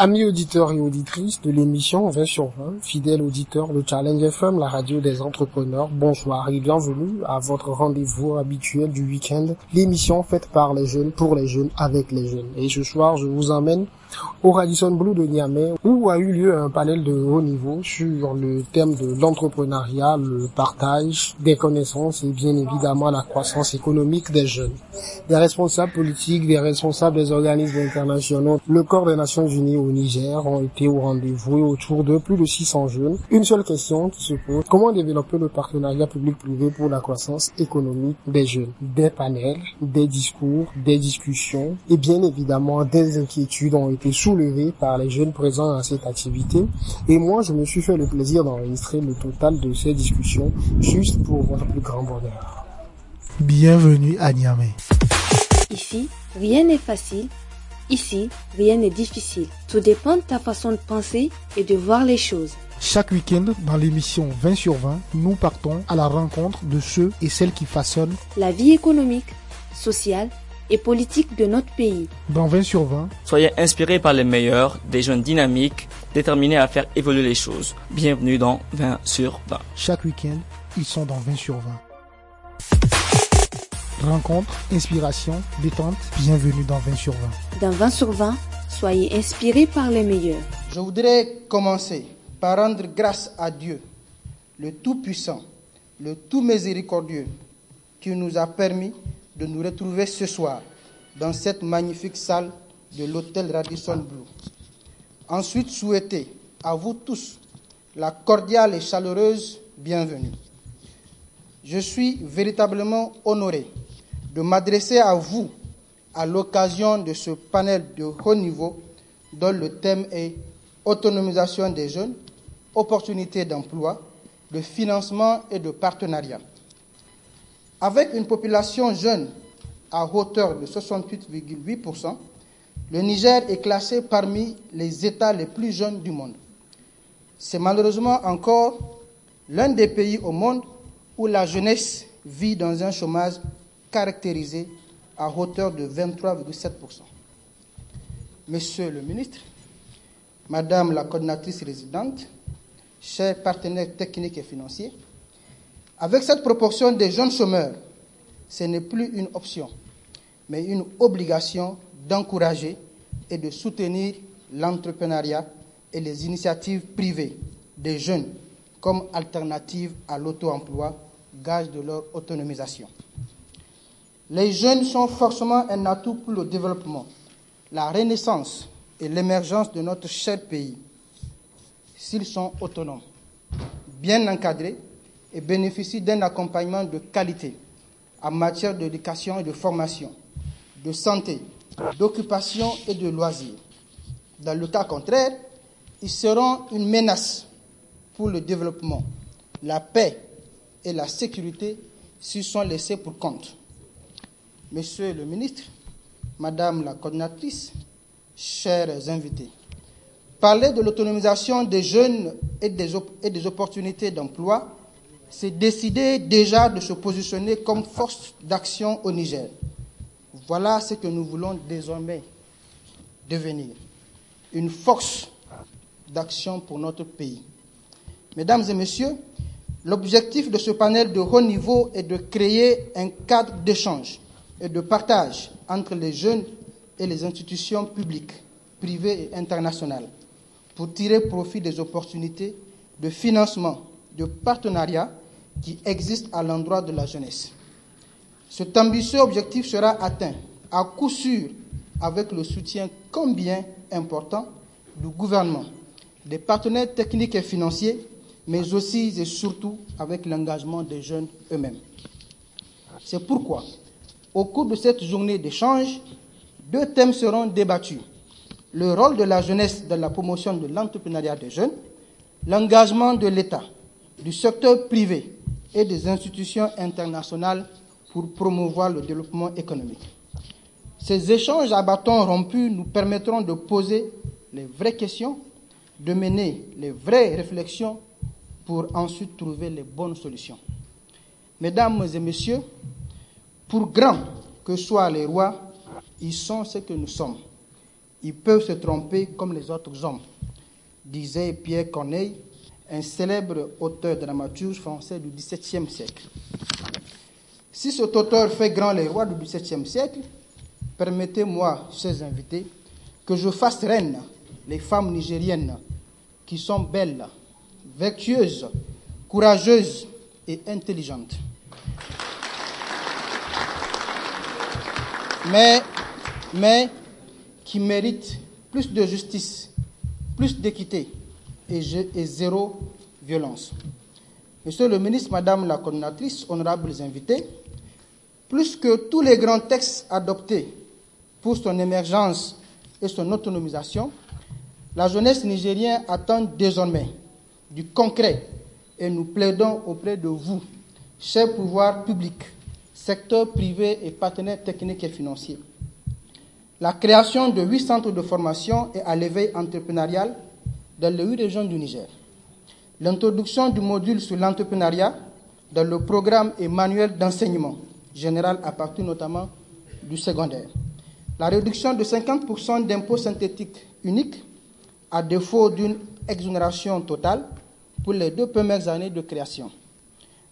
Amis auditeurs et auditrices de l'émission 20 sur 20, fidèles auditeurs de Challenge FM, la radio des entrepreneurs, bonsoir et bienvenue à votre rendez-vous habituel du week-end, l'émission faite par les jeunes, pour les jeunes, avec les jeunes. Et ce soir, je vous emmène au Radisson Blue de Niamey où a eu lieu un panel de haut niveau sur le thème de l'entrepreneuriat, le partage des connaissances et bien évidemment la croissance économique des jeunes. Des responsables politiques, des responsables des organismes internationaux, le corps des Nations Unies au Niger ont été au rendez-vous autour de plus de 600 jeunes. Une seule question qui se pose, comment développer le partenariat public-privé pour la croissance économique des jeunes? Des panels, des discours, des discussions et bien évidemment des inquiétudes ont été soulevées par les jeunes présents à cette activité. Et moi, je me suis fait le plaisir d'enregistrer le total de ces discussions juste pour votre plus grand bonheur. Bienvenue à Niamey. Ici, rien n'est facile. Ici, rien n'est difficile. Tout dépend de ta façon de penser et de voir les choses. Chaque week-end, dans l'émission 20 sur 20, nous partons à la rencontre de ceux et celles qui façonnent la vie économique, sociale et politique de notre pays. Dans 20 sur 20, soyez inspirés par les meilleurs, des jeunes dynamiques, déterminés à faire évoluer les choses. Bienvenue dans 20 sur 20. Chaque week-end, ils sont dans 20 sur 20. Rencontre, inspiration, détente, bienvenue dans 20 sur 20. Dans 20 sur 20, soyez inspirés par les meilleurs. Je voudrais commencer par rendre grâce à Dieu, le Tout-Puissant, le Tout-Miséricordieux, qui nous a permis de nous retrouver ce soir dans cette magnifique salle de l'hôtel Radisson Blue. Ensuite, souhaiter à vous tous la cordiale et chaleureuse bienvenue. Je suis véritablement honoré de m'adresser à vous à l'occasion de ce panel de haut niveau dont le thème est autonomisation des jeunes, opportunités d'emploi, de financement et de partenariat. Avec une population jeune à hauteur de 68,8%, le Niger est classé parmi les États les plus jeunes du monde. C'est malheureusement encore l'un des pays au monde où la jeunesse vit dans un chômage caractérisé à hauteur de 23,7%. Monsieur le ministre, Madame la coordinatrice résidente, chers partenaires techniques et financiers, avec cette proportion des jeunes chômeurs, ce n'est plus une option, mais une obligation d'encourager et de soutenir l'entrepreneuriat et les initiatives privées des jeunes comme alternative à l'auto-emploi, gage de leur autonomisation. Les jeunes sont forcément un atout pour le développement, la renaissance et l'émergence de notre cher pays, s'ils sont autonomes, bien encadrés et bénéficient d'un accompagnement de qualité en matière d'éducation et de formation, de santé, d'occupation et de loisirs. Dans le cas contraire, ils seront une menace pour le développement, la paix et la sécurité s'ils sont laissés pour compte. Monsieur le ministre, Madame la coordinatrice, chers invités, parler de l'autonomisation des jeunes et des, et des opportunités d'emploi, c'est décider déjà de se positionner comme force d'action au Niger. Voilà ce que nous voulons désormais devenir, une force d'action pour notre pays. Mesdames et messieurs, l'objectif de ce panel de haut niveau est de créer un cadre d'échange et de partage entre les jeunes et les institutions publiques, privées et internationales pour tirer profit des opportunités de financement, de partenariat qui existent à l'endroit de la jeunesse. Cet ambitieux objectif sera atteint à coup sûr avec le soutien combien important du gouvernement, des partenaires techniques et financiers, mais aussi et surtout avec l'engagement des jeunes eux-mêmes. C'est pourquoi au cours de cette journée d'échange, deux thèmes seront débattus. Le rôle de la jeunesse dans la promotion de l'entrepreneuriat des jeunes, l'engagement de l'État, du secteur privé et des institutions internationales pour promouvoir le développement économique. Ces échanges à bâtons rompus nous permettront de poser les vraies questions, de mener les vraies réflexions pour ensuite trouver les bonnes solutions. Mesdames et messieurs, pour grands que soient les rois, ils sont ce que nous sommes. Ils peuvent se tromper comme les autres hommes, disait Pierre Corneille, un célèbre auteur dramaturge français du XVIIe siècle. Si cet auteur fait grand les rois du XVIIe siècle, permettez-moi, chers invités, que je fasse reine les femmes nigériennes qui sont belles, vertueuses, courageuses et intelligentes. Mais, mais qui méritent plus de justice, plus d'équité et, zéro violence. Monsieur le ministre, Madame la coordinatrice, honorables invités, plus que tous les grands textes adoptés pour son émergence et son autonomisation, la jeunesse nigérienne attend désormais du concret et nous plaidons auprès de vous, chers pouvoirs publics, secteur privé et partenaires techniques et financiers. La création de huit centres de formation et à l'éveil entrepreneurial dans les huit régions du Niger. L'introduction du module sur l'entrepreneuriat dans le programme et manuel d'enseignement général à partir notamment du secondaire. La réduction de 50% d'impôts synthétiques uniques à défaut d'une exonération totale pour les deux premières années de création.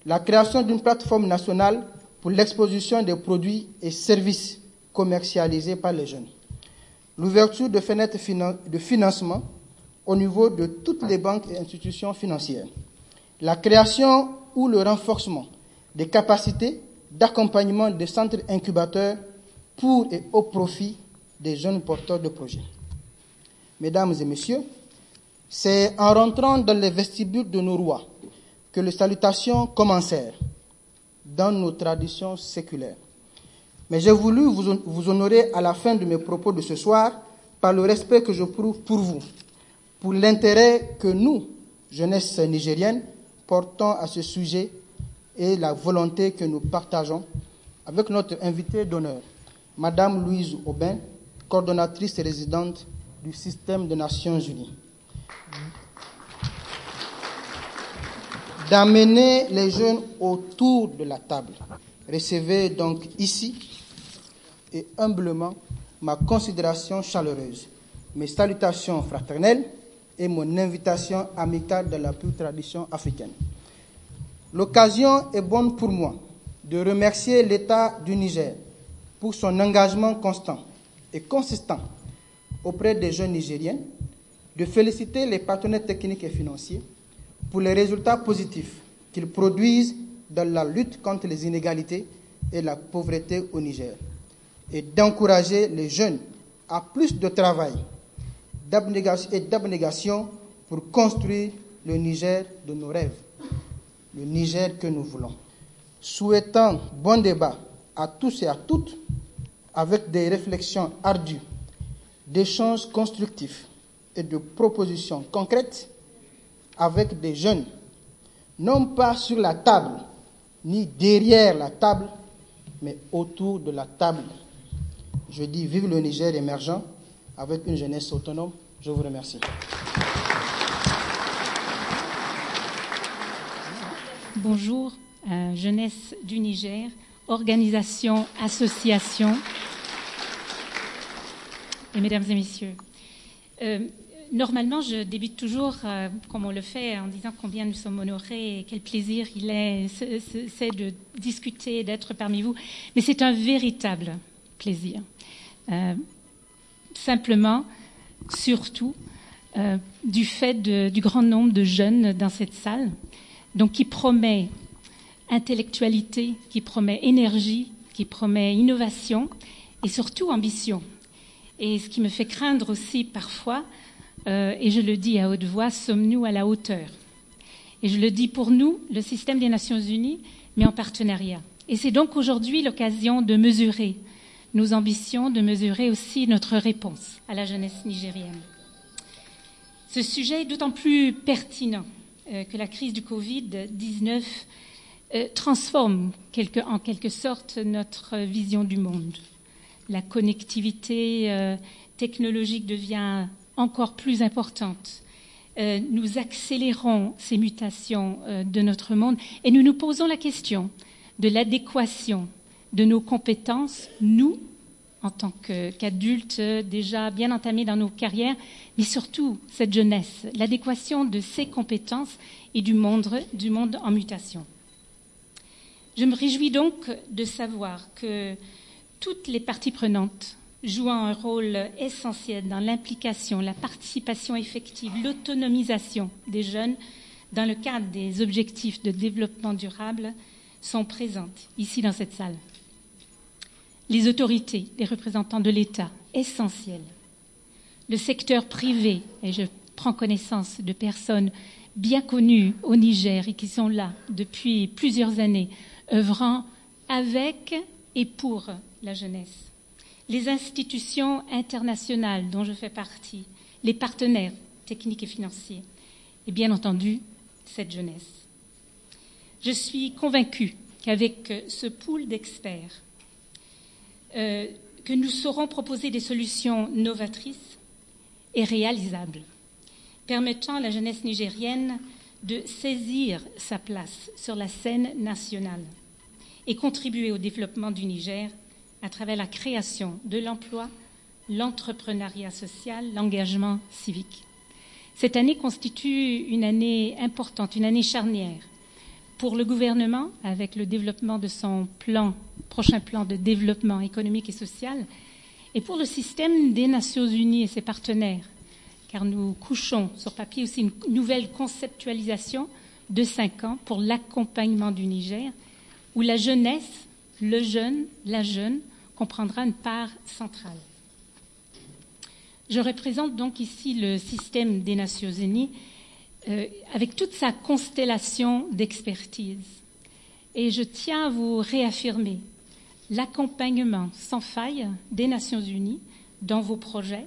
La création d'une plateforme nationale pour l'exposition des produits et services commercialisés par les jeunes. L'ouverture de fenêtres de financement au niveau de toutes les banques et institutions financières. La création ou le renforcement des capacités d'accompagnement des centres incubateurs pour et au profit des jeunes porteurs de projets. Mesdames et messieurs, c'est en rentrant dans les vestibules de nos rois que les salutations commencèrent dans nos traditions séculaires. Mais j'ai voulu vous honorer à la fin de mes propos de ce soir par le respect que je prouve pour vous, pour l'intérêt que nous, jeunesse nigérienne, portons à ce sujet et la volonté que nous partageons avec notre invité d'honneur, Madame Louise Aubin, coordonnatrice résidente du système des Nations Unies. D'amener les jeunes autour de la table. Recevez donc ici et humblement ma considération chaleureuse, mes salutations fraternelles et mon invitation amicale de la pure tradition africaine. L'occasion est bonne pour moi de remercier l'État du Niger pour son engagement constant et consistant auprès des jeunes Nigériens, de féliciter les partenaires techniques et financiers pour les résultats positifs qu'ils produisent dans la lutte contre les inégalités et la pauvreté au Niger, et d'encourager les jeunes à plus de travail et d'abnégation pour construire le Niger de nos rêves le Niger que nous voulons. Souhaitant bon débat à tous et à toutes, avec des réflexions ardues, d'échanges constructifs et de propositions concrètes avec des jeunes, non pas sur la table, ni derrière la table, mais autour de la table. Je dis vive le Niger émergent avec une jeunesse autonome. Je vous remercie. Bonjour, euh, Jeunesse du Niger, organisation, association. Et mesdames et messieurs, euh, normalement, je débute toujours, euh, comme on le fait, en disant combien nous sommes honorés et quel plaisir il est, c'est de discuter, d'être parmi vous. Mais c'est un véritable plaisir. Simplement, surtout, du fait du grand nombre de jeunes dans cette salle donc qui promet intellectualité, qui promet énergie, qui promet innovation et surtout ambition. Et ce qui me fait craindre aussi parfois, euh, et je le dis à haute voix, sommes-nous à la hauteur? Et je le dis pour nous, le système des Nations Unies, mais en partenariat. Et c'est donc aujourd'hui l'occasion de mesurer nos ambitions, de mesurer aussi notre réponse à la jeunesse nigérienne. Ce sujet est d'autant plus pertinent euh, que la crise du Covid-19 euh, transforme en quelque sorte notre vision du monde. La connectivité euh, technologique devient encore plus importante. nous accélérons ces mutations de notre monde et nous nous posons la question de l'adéquation de nos compétences, nous, en tant qu'adultes déjà bien entamés dans nos carrières, mais surtout cette jeunesse, l'adéquation de ses compétences et du monde, du monde en mutation. Je me réjouis donc de savoir que toutes les parties prenantes jouant un rôle essentiel dans l'implication, la participation effective, l'autonomisation des jeunes dans le cadre des objectifs de développement durable sont présentes ici dans cette salle les autorités, les représentants de l'État, essentiels, le secteur privé, et je prends connaissance de personnes bien connues au Niger et qui sont là depuis plusieurs années, œuvrant avec et pour la jeunesse, les institutions internationales dont je fais partie, les partenaires techniques et financiers, et bien entendu cette jeunesse. Je suis convaincue qu'avec ce pool d'experts, euh, que nous saurons proposer des solutions novatrices et réalisables, permettant à la jeunesse nigérienne de saisir sa place sur la scène nationale et contribuer au développement du Niger à travers la création de l'emploi, l'entrepreneuriat social, l'engagement civique. Cette année constitue une année importante, une année charnière pour le gouvernement avec le développement de son plan prochain plan de développement économique et social, et pour le système des Nations Unies et ses partenaires, car nous couchons sur papier aussi une nouvelle conceptualisation de cinq ans pour l'accompagnement du Niger, où la jeunesse, le jeune, la jeune comprendra une part centrale. Je représente donc ici le système des Nations Unies euh, avec toute sa constellation d'expertise. Et je tiens à vous réaffirmer l'accompagnement sans faille des Nations Unies dans vos projets.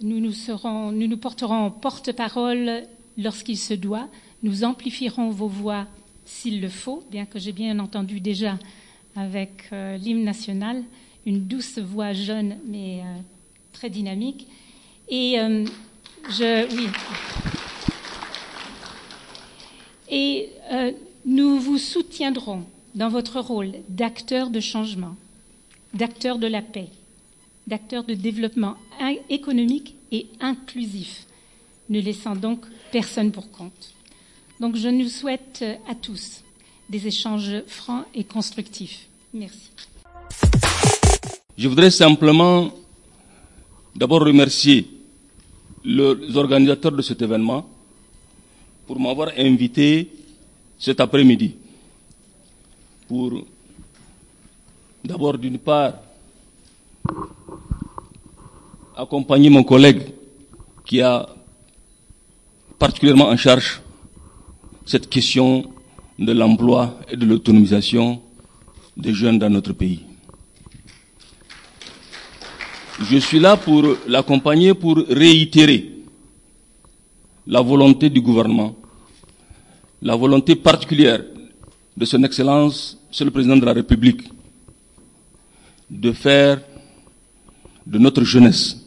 Nous nous, serons, nous, porterons porte-parole lorsqu'il se doit. Nous amplifierons vos voix s'il le faut, bien que j'ai bien entendu déjà avec euh, l'hymne national une douce voix jeune mais euh, très dynamique. Et euh, je, oui. Et nous vous soutiendrons dans votre rôle d'acteur de changement, d'acteur de la paix, d'acteur de développement économique et inclusif, ne laissant donc personne pour compte. Donc je nous souhaite à tous des échanges francs et constructifs. Merci. Je voudrais simplement d'abord remercier les organisateurs de cet événement pour m'avoir invité cet après-midi pour d'abord d'une part accompagner mon collègue qui a particulièrement en charge cette question de l'emploi et de l'autonomisation des jeunes dans notre pays. Je suis là pour l'accompagner, pour réitérer la volonté du gouvernement, la volonté particulière de son Excellence, Monsieur le Président de la République, de faire de notre jeunesse,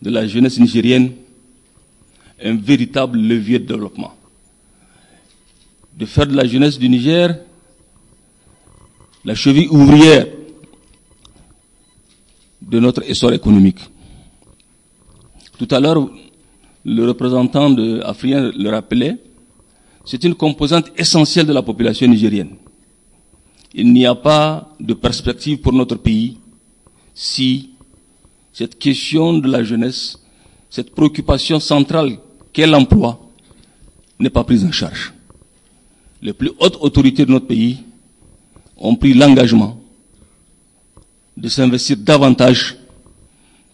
de la jeunesse nigérienne, un véritable levier de développement. De faire de la jeunesse du Niger la cheville ouvrière de notre essor économique. Tout à l'heure, le représentant de Afrien le rappelait, c'est une composante essentielle de la population nigérienne. Il n'y a pas de perspective pour notre pays si cette question de la jeunesse, cette préoccupation centrale qu'est l'emploi, n'est pas prise en charge. Les plus hautes autorités de notre pays ont pris l'engagement de s'investir davantage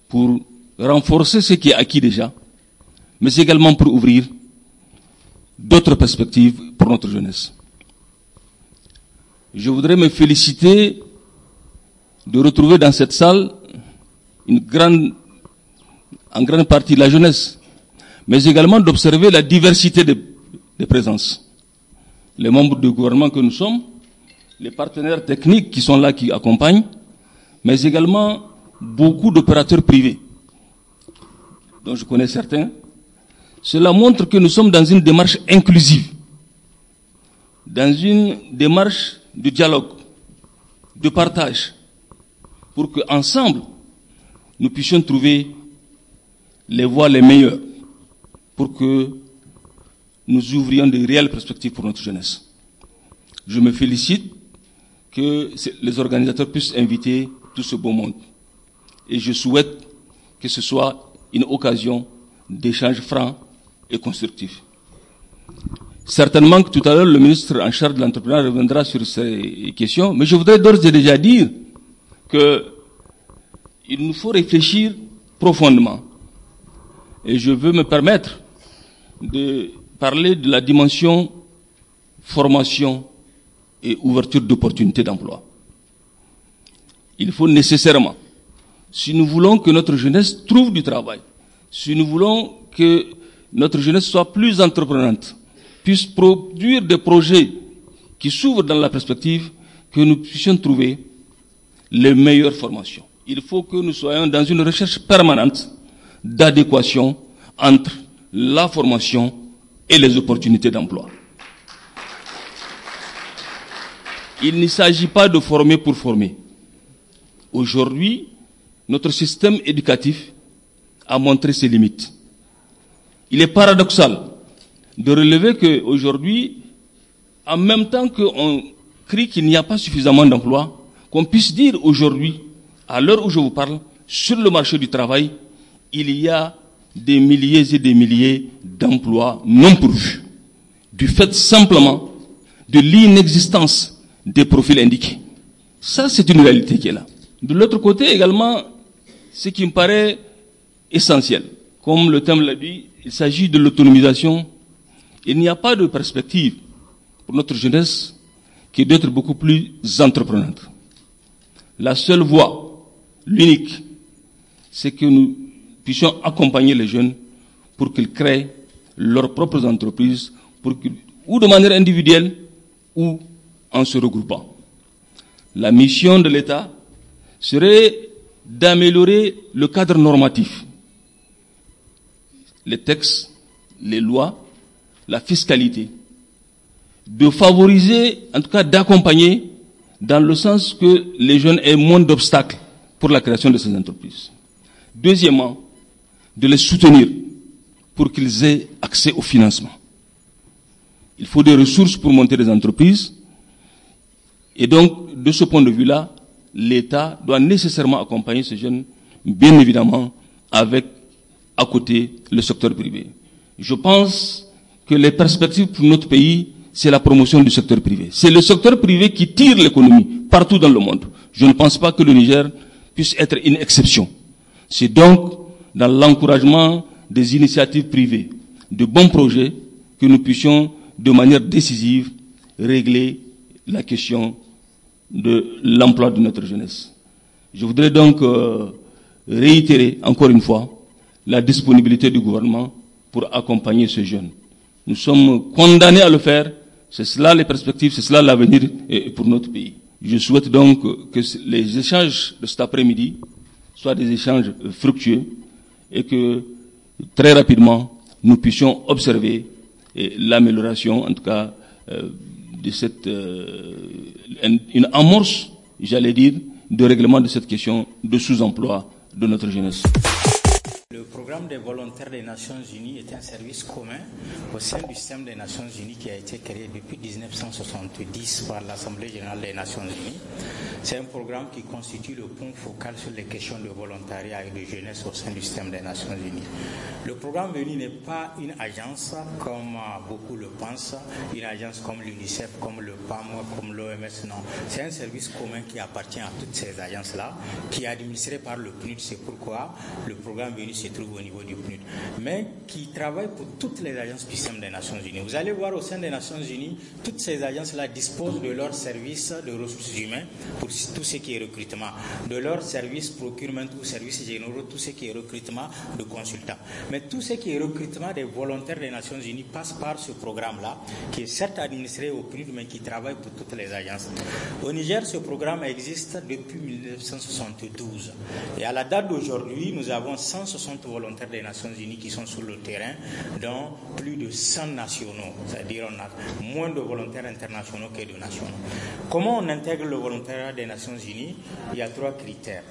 pour renforcer ce qui est acquis déjà, mais également pour ouvrir d'autres perspectives pour notre jeunesse. Je voudrais me féliciter de retrouver dans cette salle une grande, en grande partie la jeunesse, mais également d'observer la diversité des, des présences. Les membres du gouvernement que nous sommes, les partenaires techniques qui sont là, qui accompagnent, mais également beaucoup d'opérateurs privés, dont je connais certains, cela montre que nous sommes dans une démarche inclusive, dans une démarche de dialogue, de partage, pour que ensemble nous puissions trouver les voies les meilleures pour que nous ouvrions de réelles perspectives pour notre jeunesse. Je me félicite que les organisateurs puissent inviter tout ce beau monde. Et je souhaite que ce soit une occasion d'échange franc et constructif. Certainement que tout à l'heure, le ministre en charge de l'entrepreneuriat reviendra sur ces questions, mais je voudrais d'ores et déjà dire que il nous faut réfléchir profondément. Et je veux me permettre de parler de la dimension formation et ouverture d'opportunités d'emploi. Il faut nécessairement, si nous voulons que notre jeunesse trouve du travail, si nous voulons que notre jeunesse soit plus entreprenante, puisse produire des projets qui s'ouvrent dans la perspective que nous puissions trouver les meilleures formations. Il faut que nous soyons dans une recherche permanente d'adéquation entre la formation et les opportunités d'emploi. Il ne s'agit pas de former pour former. Aujourd'hui, notre système éducatif a montré ses limites. Il est paradoxal de relever qu'aujourd'hui, en même temps qu'on crie qu'il n'y a pas suffisamment d'emplois, qu'on puisse dire aujourd'hui, à l'heure où je vous parle, sur le marché du travail, il y a des milliers et des milliers d'emplois non pourvus, du fait simplement de l'inexistence des profils indiqués. Ça, c'est une réalité qui est là. De l'autre côté également, ce qui me paraît essentiel, comme le thème l'a dit, il s'agit de l'autonomisation il n'y a pas de perspective pour notre jeunesse qui d'être beaucoup plus entreprenante. La seule voie, l'unique, c'est que nous puissions accompagner les jeunes pour qu'ils créent leurs propres entreprises, pour ou de manière individuelle ou en se regroupant. La mission de l'État serait d'améliorer le cadre normatif, les textes, les lois, la fiscalité, de favoriser, en tout cas d'accompagner, dans le sens que les jeunes aient moins d'obstacles pour la création de ces entreprises. Deuxièmement, de les soutenir pour qu'ils aient accès au financement. Il faut des ressources pour monter des entreprises. Et donc, de ce point de vue-là, l'État doit nécessairement accompagner ces jeunes, bien évidemment, avec, à côté, le secteur privé. Je pense que les perspectives pour notre pays, c'est la promotion du secteur privé. C'est le secteur privé qui tire l'économie partout dans le monde. Je ne pense pas que le Niger puisse être une exception. C'est donc dans l'encouragement des initiatives privées, de bons projets, que nous puissions de manière décisive régler la question de l'emploi de notre jeunesse. Je voudrais donc euh, réitérer encore une fois la disponibilité du gouvernement pour accompagner ces jeunes. Nous sommes condamnés à le faire. C'est cela les perspectives, c'est cela l'avenir pour notre pays. Je souhaite donc que les échanges de cet après-midi soient des échanges fructueux et que très rapidement nous puissions observer l'amélioration, en tout cas, euh, de cette euh, une amorce, j'allais dire, de règlement de cette question de sous-emploi de notre jeunesse. Le programme des volontaires des Nations Unies est un service commun au sein du système des Nations Unies qui a été créé depuis 1970 par l'Assemblée générale des Nations Unies. C'est un programme qui constitue le point focal sur les questions de volontariat et de jeunesse au sein du système des Nations Unies. Le programme VENI n'est pas une agence comme beaucoup le pensent, une agence comme l'UNICEF, comme le PAM, comme l'OMS, non. C'est un service commun qui appartient à toutes ces agences-là, qui est administré par le PNUD. C'est pourquoi le programme VENI se trouve au niveau du PNUD, mais qui travaille pour toutes les agences du système des Nations Unies. Vous allez voir au sein des Nations Unies, toutes ces agences-là disposent de leurs services de ressources humaines pour tout ce qui est recrutement, de leurs services procurement ou services généraux, tout ce qui est recrutement de consultants. Mais tout ce qui est recrutement des volontaires des Nations Unies passe par ce programme-là, qui est certes administré au PNUD, mais qui travaille pour toutes les agences. Au Niger, ce programme existe depuis 1972. Et à la date d'aujourd'hui, nous avons 160 volontaires volontaires des Nations Unies qui sont sur le terrain, dont plus de 100 nationaux, c'est-à-dire on a moins de volontaires internationaux que de nationaux. Comment on intègre le volontariat des Nations Unies? Il y a trois critères.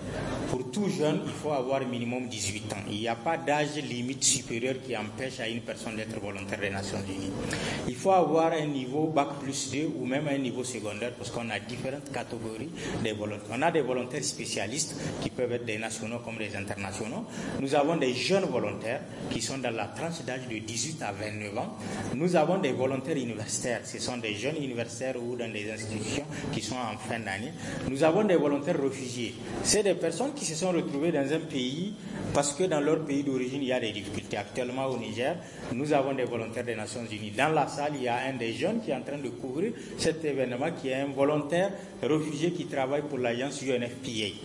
Pour tout jeune, il faut avoir minimum 18 ans. Il n'y a pas d'âge limite supérieur qui empêche à une personne d'être volontaire des Nations Unies. Il faut avoir un niveau Bac plus 2 ou même un niveau secondaire parce qu'on a différentes catégories de volontaires. On a des volontaires spécialistes qui peuvent être des nationaux comme des internationaux. Nous avons des jeunes volontaires qui sont dans la tranche d'âge de 18 à 29 ans. Nous avons des volontaires universitaires. Ce sont des jeunes universitaires ou dans des institutions qui sont en fin d'année. Nous avons des volontaires réfugiés. C'est des personnes qui se sont retrouvées dans un pays parce que dans leur pays d'origine, il y a des difficultés. Actuellement au Niger, nous avons des volontaires des Nations Unies. Dans la salle, il y a un des jeunes qui est en train de couvrir cet événement, qui est un volontaire réfugié qui travaille pour l'agence UNFPA.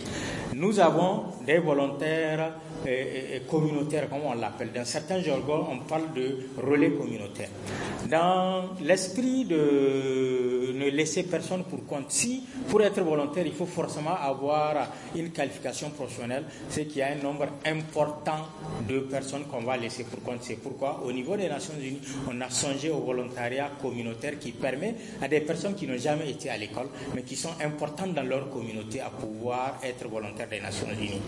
Nous avons des volontaires euh, euh, communautaires, comme on l'appelle. Dans certains jargons, on parle de relais communautaires. Dans l'esprit de ne laisser personne pour compte, si pour être volontaire, il faut forcément avoir une qualification professionnelle, c'est qu'il y a un nombre important de personnes qu'on va laisser pour compte. C'est pourquoi, au niveau des Nations Unies, on a songé au volontariat communautaire qui permet à des personnes qui n'ont jamais été à l'école, mais qui sont importantes dans leur communauté à pouvoir être volontaires des Nations Unies.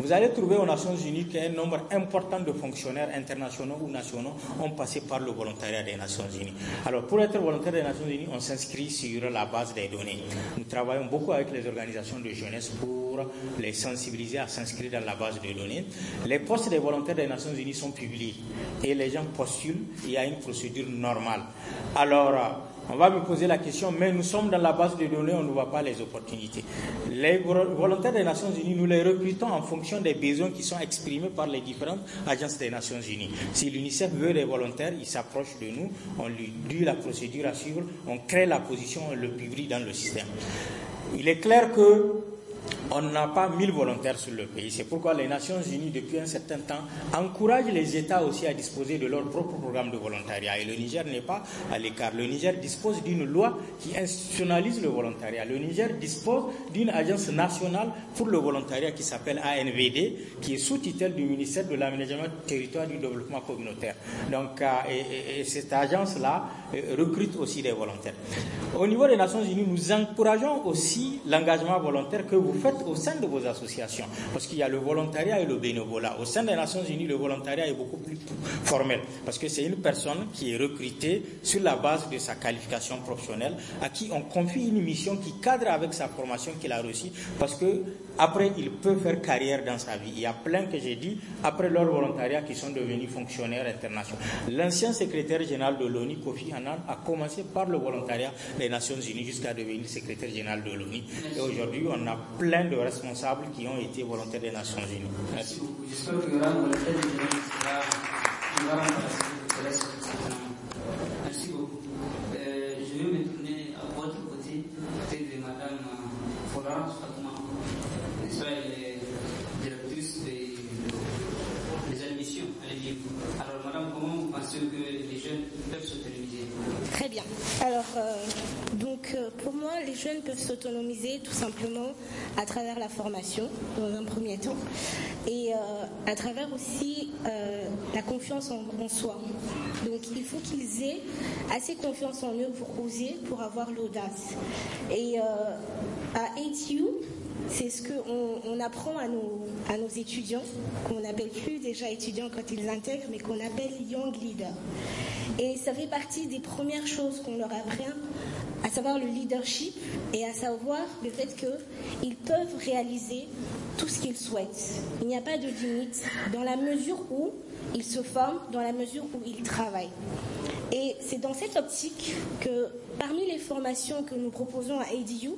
Vous allez trouver aux Nations Unies qu'un nombre important de fonctionnaires internationaux ou nationaux ont passé par le volontariat des Nations Unies. Alors, pour être volontaire des Nations Unies, on s'inscrit sur la base des données. Nous travaillons beaucoup avec les organisations de jeunesse pour les sensibiliser à s'inscrire dans la base de données. Les postes des volontaires des Nations Unies sont publiés et les gens postulent. Il y a une procédure normale. Alors, on va me poser la question, mais nous sommes dans la base de données, on ne voit pas les opportunités. Les volontaires des Nations Unies, nous les recrutons en fonction des besoins qui sont exprimés par les différentes agences des Nations Unies. Si l'UNICEF veut des volontaires, il s'approche de nous, on lui dit la procédure à suivre, on crée la position, on le publie dans le système. Il est clair que on n'a pas 1000 volontaires sur le pays. C'est pourquoi les Nations Unies, depuis un certain temps, encouragent les États aussi à disposer de leur propre programme de volontariat. Et le Niger n'est pas à l'écart. Le Niger dispose d'une loi qui institutionnalise le volontariat. Le Niger dispose d'une agence nationale pour le volontariat qui s'appelle ANVD, qui est sous tutelle du ministère de l'Aménagement territoire et du développement communautaire. Donc, euh, et, cette agence-là euh, recrute aussi des volontaires. Au niveau des Nations Unies, nous encourageons aussi l'engagement volontaire que vous faites au sein de vos associations. Parce qu'il y a le volontariat et le bénévolat. Au sein des Nations Unies, le volontariat est beaucoup plus formel. Parce que c'est une personne qui est recrutée sur la base de sa qualification professionnelle, à qui on confie une mission qui cadre avec sa formation qu'il a reçue. Parce que après, il peut faire carrière dans sa vie. Il y a plein que j'ai dit, après leur volontariat, qui sont devenus fonctionnaires internationaux. L'ancien secrétaire général de l'ONU, Kofi Annan, a commencé par le volontariat des Nations Unies jusqu'à devenir secrétaire général de l'ONU. Et aujourd'hui, on a plein de responsables qui ont été volontaires des Nations Unies Merci beaucoup. Euh, je vais me tourner à votre côté, côté de Madame Florence Fatouma. Elle est directrice des, des admissions à l'Égypte. Alors, Madame, comment vous pensez que les jeunes peuvent s'autonomiser Très bien. Alors, euh, donc, euh, pour moi, les jeunes peuvent s'autonomiser tout simplement à travers la formation, dans un premier temps, et euh, à travers aussi la confiance en, soi. Donc, il faut qu'ils aient assez confiance en eux pour oser, pour avoir l'audace. Et à ATU, c'est ce qu'on on apprend à nos, étudiants, qu'on n'appelle plus déjà étudiants quand ils intègrent, mais qu'on appelle young leaders. Et ça fait partie des premières choses qu'on leur apprend, à savoir le leadership et à savoir le fait qu'ils peuvent réaliser tout ce qu'ils souhaitent. Il n'y a pas de limite dans la mesure où ils se forment, dans la mesure où ils travaillent. Et c'est dans cette optique que parmi les formations que nous proposons à ADU,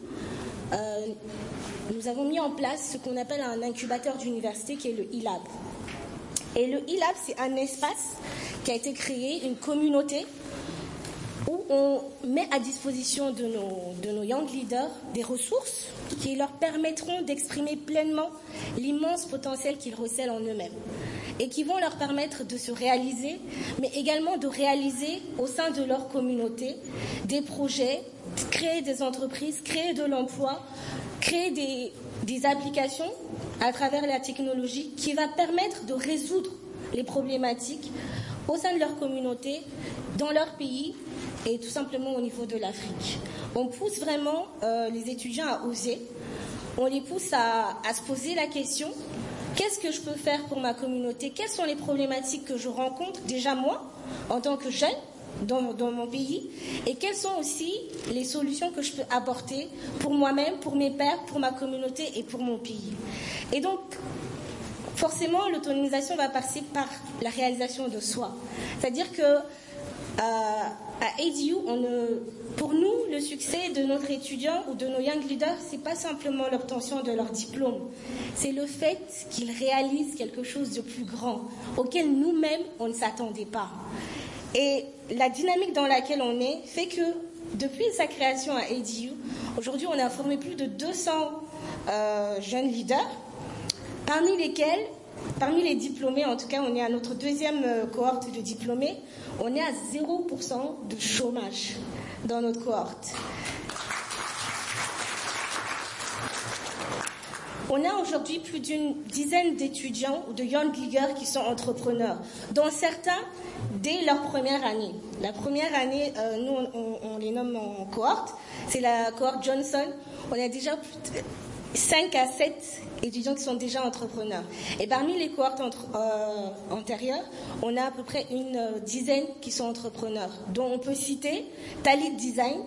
euh, nous avons mis en place ce qu'on appelle un incubateur d'université qui est le e-lab. Et le e-lab, c'est un espace qui a été créé, une communauté où on met à disposition de nos, de nos young leaders des ressources qui leur permettront d'exprimer pleinement l'immense potentiel qu'ils recèlent en eux-mêmes et qui vont leur permettre de se réaliser, mais également de réaliser au sein de leur communauté des projets, créer des entreprises, créer de l'emploi, créer des, applications à travers la technologie qui va permettre de résoudre les problématiques au sein de leur communauté, dans leur pays et tout simplement au niveau de l'Afrique. On pousse vraiment euh, les étudiants à oser, on les pousse à, se poser la question, qu'est-ce que je peux faire pour ma communauté? Quelles sont les problématiques que je rencontre déjà moi, en tant que jeune, dans, mon pays et quelles sont aussi les solutions que je peux apporter pour moi-même, pour mes pères, pour ma communauté et pour mon pays. Et donc, forcément, l'autonomisation va passer par la réalisation de soi. C'est-à-dire que euh, à ADU, pour nous, le succès de notre étudiant ou de nos young leaders, c'est pas simplement l'obtention de leur diplôme, c'est le fait qu'ils réalisent quelque chose de plus grand, auquel nous-mêmes on ne s'attendait pas. Et la dynamique dans laquelle on est fait que depuis sa création à ADU, aujourd'hui on a formé plus de 200 euh, jeunes leaders parmi lesquels, parmi les diplômés, en tout cas, on est à notre deuxième euh, cohorte de diplômés, on est à 0% de chômage dans notre cohorte. On a aujourd'hui plus d'une dizaine d'étudiants ou de young leaders qui sont entrepreneurs, dont certains dès leur première année. La première année, euh, nous, on, les nomme en cohorte. C'est la cohorte Johnson. On a déjà 5 à 7 étudiants qui sont déjà entrepreneurs. Et parmi les cohortes euh, antérieures, on a à peu près une euh, dizaine qui sont entrepreneurs, dont on peut citer Talit Design,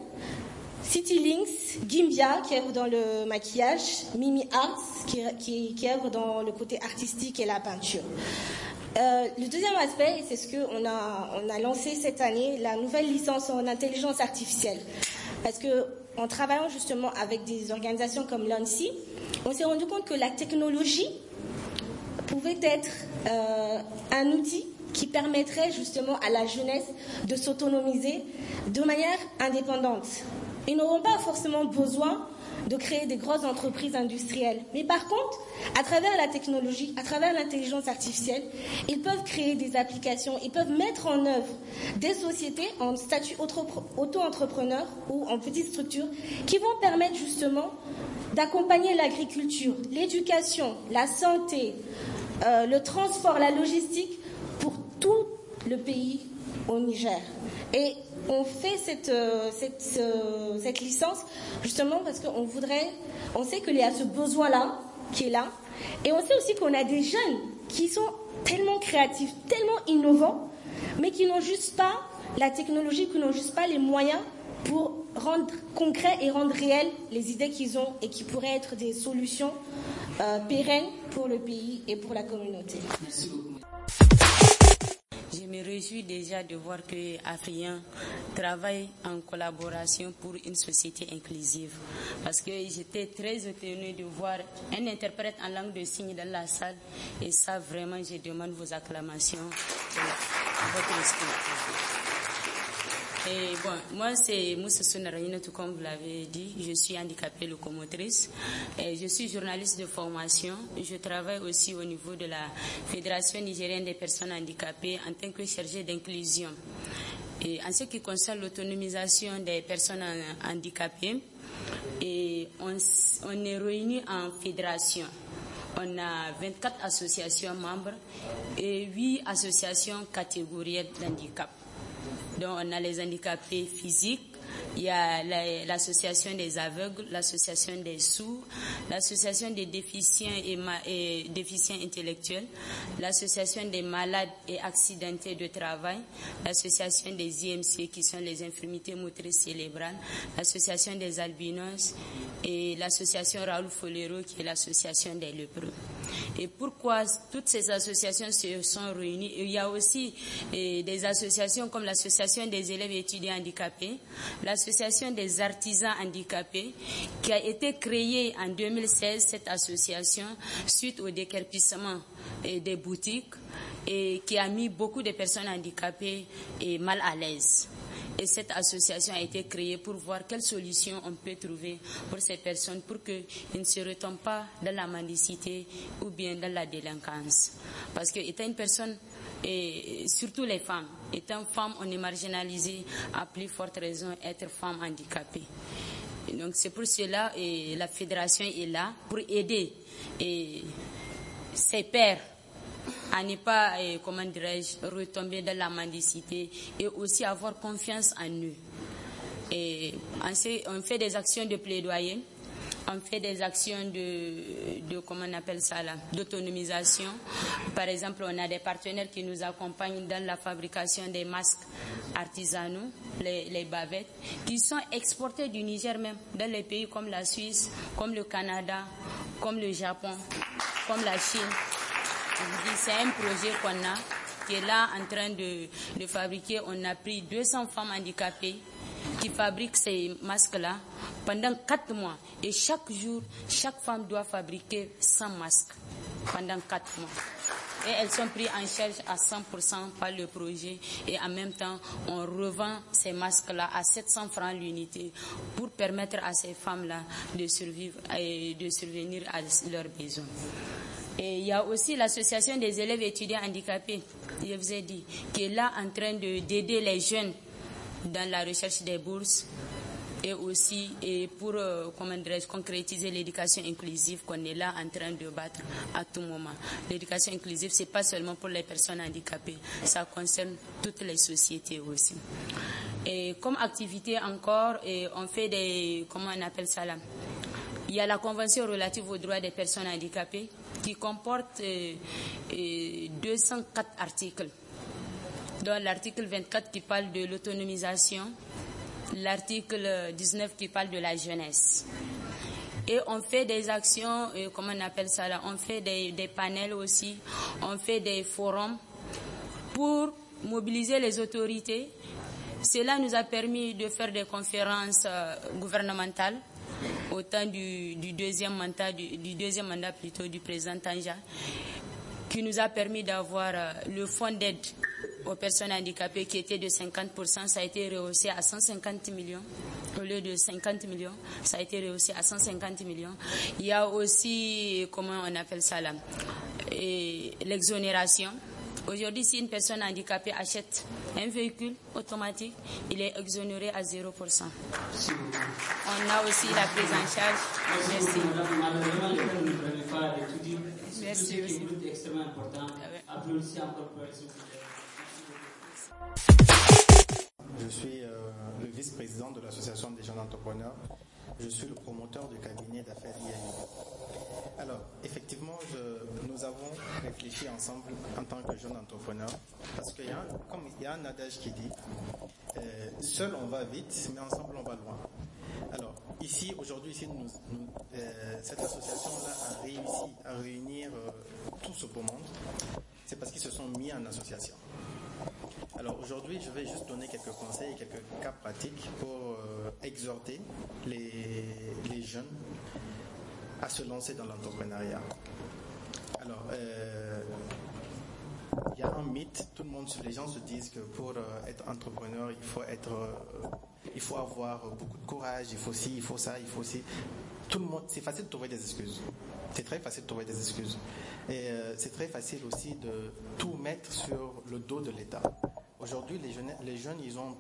CityLinks, Gimbia qui œuvre dans le maquillage, Mimi Arts qui, qui, œuvre dans le côté artistique et la peinture. Euh, le deuxième aspect, c'est ce qu'on a, on a lancé cette année, la nouvelle licence en intelligence artificielle. Parce que en travaillant justement avec des organisations comme l'ANSI, on s'est rendu compte que la technologie pouvait être euh, un outil qui permettrait justement à la jeunesse de s'autonomiser de manière indépendante. Ils n'auront pas forcément besoin de créer des grosses entreprises industrielles. Mais par contre, à travers la technologie, à travers l'intelligence artificielle, ils peuvent créer des applications, ils peuvent mettre en œuvre des sociétés en statut auto-entrepreneur ou en petite structure qui vont permettre justement d'accompagner l'agriculture, l'éducation, la santé, euh, le transport, la logistique pour tout le pays au Niger. On fait cette, euh, euh, cette, licence justement parce qu'on voudrait, on sait qu'il y a ce besoin-là qui est là, et on sait aussi qu'on a des jeunes qui sont tellement créatifs, tellement innovants, mais qui n'ont juste pas la technologie, qui n'ont juste pas les moyens pour rendre concret et rendre réel les idées qu'ils ont et qui pourraient être des solutions euh, pérennes pour le pays et pour la communauté. Merci. Je me réjouis déjà de voir que Afrien travaille en collaboration pour une société inclusive. Parce que j'étais très étonnée de voir un interprète en langue de signes dans la salle. Et ça, vraiment, je demande vos acclamations pour votre respect. Et bon, moi, c'est Moussa tout comme vous l'avez dit. Je suis handicapée locomotrice. Je suis journaliste de formation. Je travaille aussi au niveau de la Fédération nigérienne des personnes handicapées en tant que chargée d'inclusion. Et en ce qui concerne l'autonomisation des personnes handicapées, on, on est réunis en fédération. On a 24 associations membres et 8 associations catégorielles d'handicap. Donc on a les handicapés physiques, il y a l'association des aveugles, l'association des sourds, l'association des déficients et, déficients intellectuels, l'association des malades et accidentés de travail, l'association des IMC qui sont les infirmités motrices cérébrales, l'association des albinos et l'association Raoul Folero qui est l'association des lépreux. Et pourquoi toutes ces associations se sont réunies? Il y a aussi eh, des associations comme l'association des élèves et étudiants handicapés, l'association des artisans handicapés, qui a été créée en 2016, cette association, suite au décarpissement eh, des boutiques et qui a mis beaucoup de personnes handicapées et mal à l'aise. Et cette association a été créée pour voir quelles solutions on peut trouver pour ces personnes pour qu'ils ne se retombent pas dans la mendicité ou bien dans la délinquance. Parce que étant une personne, et surtout les femmes, étant femme, on est marginalisé, à plus forte raison être femme handicapée. donc c'est pour cela que la fédération est là pour aider et ses pères à ne pas, comment dirais-je, retomber dans la mendicité et aussi avoir confiance en eux. Et on fait des actions de plaidoyer on fait des actions de, de comment on appelle ça là, d'autonomisation. Par exemple, on a des partenaires qui nous accompagnent dans la fabrication des masques artisanaux, les, bavettes, qui sont exportés du Niger même dans les pays comme la Suisse, comme le Canada, comme le Japon, comme la Chine. C'est un projet qu'on a qui est là en train de, de fabriquer. On a pris 200 femmes handicapées qui fabriquent ces masques-là pendant quatre mois. Et chaque jour, chaque femme doit fabriquer 100 masques pendant quatre mois. Et elles sont prises en charge à 100% par le projet. Et en même temps, on revend ces masques-là à 700 francs l'unité pour permettre à ces femmes-là de survivre et de survenir à leurs besoins. Et il y a aussi l'association des élèves étudiants handicapés, je vous ai dit, qui est là en train d'aider les jeunes dans la recherche des bourses et aussi et pour euh, concrétiser l'éducation inclusive qu'on est là en train de battre à tout moment. L'éducation inclusive, c'est pas seulement pour les personnes handicapées, ça concerne toutes les sociétés aussi. Et comme activité encore, on fait des, comment on appelle ça là? Il y a la Convention relative aux droits des personnes handicapées qui comporte 204 euh, articles dont l'article 24 qui parle de l'autonomisation, l'article 19 qui parle de la jeunesse. Et on fait des actions, euh, comment on appelle ça là, on fait des, des panels aussi, on fait des forums pour mobiliser les autorités. Cela nous a permis de faire des conférences euh, gouvernementales au temps du, du deuxième mandat, du, du, deuxième mandat plutôt du président Tanja, qui nous a permis d'avoir euh, le fonds d'aide aux personnes handicapées qui était de 50%, ça a été rehaussé à 150 millions. Au lieu de 50 millions, ça a été rehaussé à 150 millions. Il y a aussi, comment on appelle ça là, l'exonération. Aujourd'hui, si une personne handicapée achète un véhicule automatique, il est exonéré à 0%. On a aussi la prise en charge. Merci. Merci. Je suis euh, le vice-président de l'Association des jeunes entrepreneurs. Je suis le promoteur du cabinet d'affaires IAI. Alors, effectivement, nous avons réfléchi ensemble en tant que jeunes entrepreneurs, parce qu'il y a, y a un adage qui dit, euh, seul on va vite, mais ensemble on va loin. Alors, ici, aujourd'hui, euh, cette association-là a réussi à réunir tout ce beau monde. C'est parce qu'ils se sont mis en association. Aujourd'hui, je vais juste donner quelques conseils, quelques cas pratiques pour euh, exhorter les, jeunes à se lancer dans l'entrepreneuriat. Alors, euh, il y a un mythe, tout le monde, les gens se disent que pour euh, être entrepreneur, il faut être, il faut avoir beaucoup de courage, il faut ci, il faut ça, il faut ci. Tout le monde, c'est facile de trouver des excuses. C'est très facile de trouver des excuses. Et c'est très facile aussi de tout mettre sur le dos de l'État. Aujourd'hui, les jeunes, les jeunes, ils ont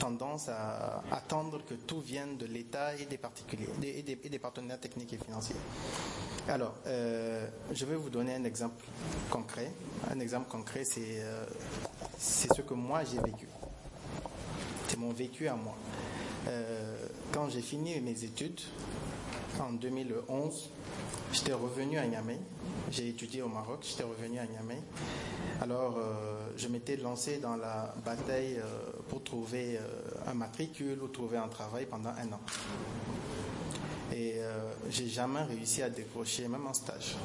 tendance à attendre que tout vienne de l'État et des particuliers, et des, partenaires techniques et financiers. Alors, euh, je vais vous donner un exemple concret. Un exemple concret, c'est euh, ce que moi j'ai vécu. C'est mon vécu à moi. Euh, quand j'ai fini mes études, en 2011, j'étais revenu à Niamey. J'ai étudié au Maroc, j'étais revenu à Niamey. Alors, euh, je m'étais lancé dans la bataille euh, pour trouver euh, un matricule ou trouver un travail pendant un an. Et j'ai jamais réussi à décrocher même un stage.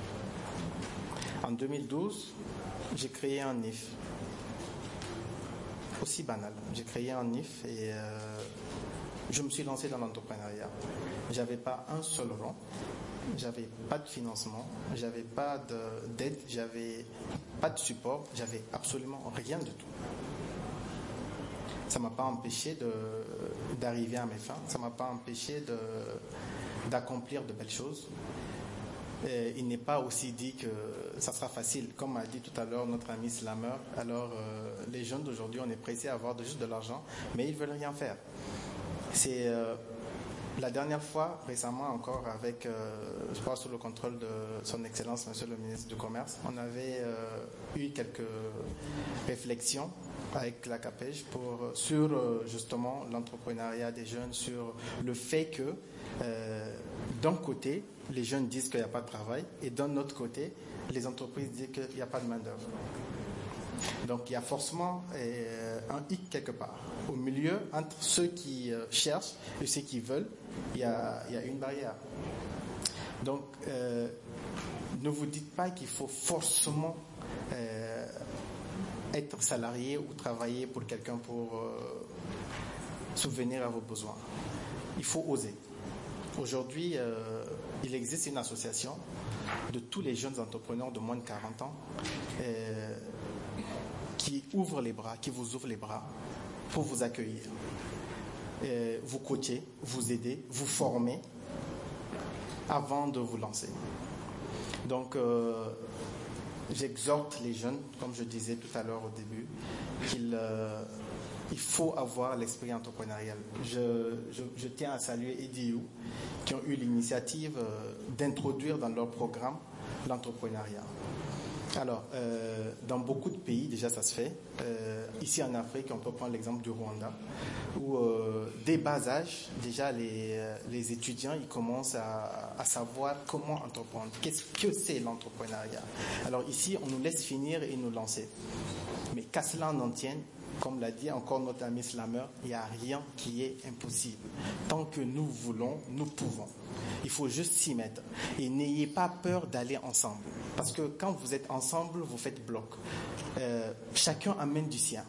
En 2012, j'ai créé un NIF. Aussi banal. J'ai créé un NIF et je me suis lancé dans l'entrepreneuriat. J'avais pas un seul rang j'avais pas de financement, j'avais pas d'aide, j'avais pas de support, j'avais absolument rien du tout. Ça m'a pas empêché d'arriver à mes fins, ça m'a pas empêché d'accomplir de belles choses. il n'est pas aussi dit que ça sera facile. Comme a dit tout à l'heure notre ami Slammer, alors euh, les jeunes d'aujourd'hui, on est pressés à avoir juste de l'argent, mais ils veulent rien faire. C'est euh, la dernière fois, récemment encore, avec, je pense sous le contrôle de Son Excellence, Monsieur le Ministre du Commerce, on avait eu quelques réflexions avec la CAPEJ pour, sur justement l'entrepreneuriat des jeunes, sur le fait que d'un côté, les jeunes disent qu'il n'y a pas de travail et d'un autre côté, les entreprises disent qu'il n'y a pas de main-d'œuvre. Donc il y a forcément euh, un hic quelque part. Au milieu, entre ceux qui euh, cherchent et ceux qui veulent, il y a, une barrière. Donc euh, ne vous dites pas qu'il faut forcément être salarié ou travailler pour quelqu'un pour souvenir à vos besoins. Il faut oser. Aujourd'hui, il existe une association de tous les jeunes entrepreneurs de moins de 40 ans qui ouvre les bras, qui vous ouvre les bras pour vous accueillir, euh, vous coacher, vous aider, vous former avant de vous lancer. Donc, euh, j'exhorte les jeunes, comme je disais tout à l'heure au début, qu'ils il faut avoir l'esprit entrepreneurial. Je, tiens à saluer EDU qui ont eu l'initiative euh, d'introduire dans leur programme l'entrepreneuriat. Alors, euh, dans beaucoup de pays, déjà ça se fait. Euh, ici en Afrique, on peut prendre l'exemple du Rwanda, où dès bas âge, déjà les, étudiants, ils commencent à, à savoir comment entreprendre. Qu'est-ce que c'est l'entrepreneuriat? Alors ici, on nous laisse finir et nous lancer. Mais qu'à cela en tienne, comme l'a dit encore notre ami Slammer, il n'y a rien qui est impossible. Tant que nous voulons, nous pouvons. Il faut juste s'y mettre. Et n'ayez pas peur d'aller ensemble. Parce que quand vous êtes ensemble, vous faites bloc. Euh, chacun amène du sien.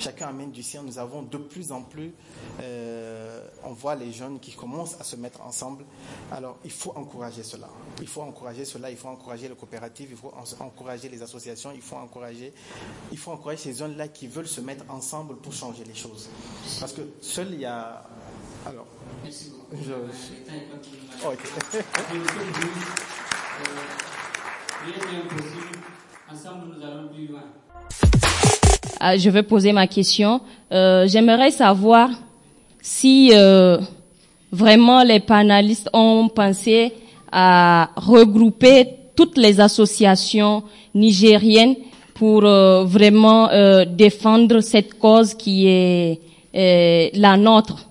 Chacun amène du sien. Nous avons de plus en plus, euh, on voit les jeunes qui commencent à se mettre ensemble. Alors, il faut encourager cela. Il faut encourager cela. Il faut encourager les coopératives. Il faut encourager les associations. Il faut encourager, il faut encourager ces jeunes-là qui veulent se mettre ensemble pour changer les choses. Parce que seul il y a. Alors. Merci beaucoup. Je... Oh, Ensemble, nous allons plus loin. Ah, je vais poser ma question. Euh, J'aimerais savoir si euh, vraiment les panélistes ont pensé à regrouper toutes les associations nigériennes pour euh, vraiment euh, défendre cette cause qui est euh, la nôtre.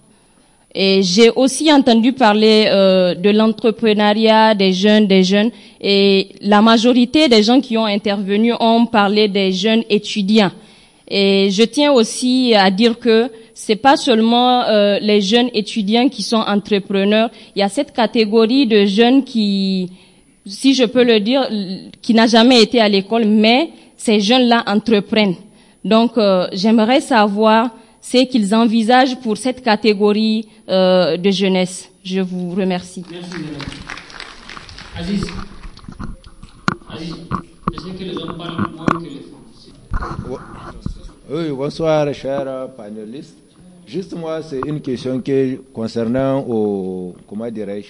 Et j'ai aussi entendu parler de l'entrepreneuriat des jeunes, des jeunes, et la majorité des gens qui ont intervenu ont parlé des jeunes étudiants. Et je tiens aussi à dire que c'est pas seulement euh, les jeunes étudiants qui sont entrepreneurs. Il y a cette catégorie de jeunes qui, si je peux le dire, qui n'a jamais été à l'école, mais ces jeunes-là entreprennent. Donc, euh, j'aimerais savoir ce qu'ils envisagent pour cette catégorie euh, de jeunesse. Je vous remercie. Merci. Aziz. Aziz, est-ce que les hommes parlent moins que les femmes? Oui, bonsoir, chers panélistes. Juste moi, c'est une question que, concernant au, comment dirais-je,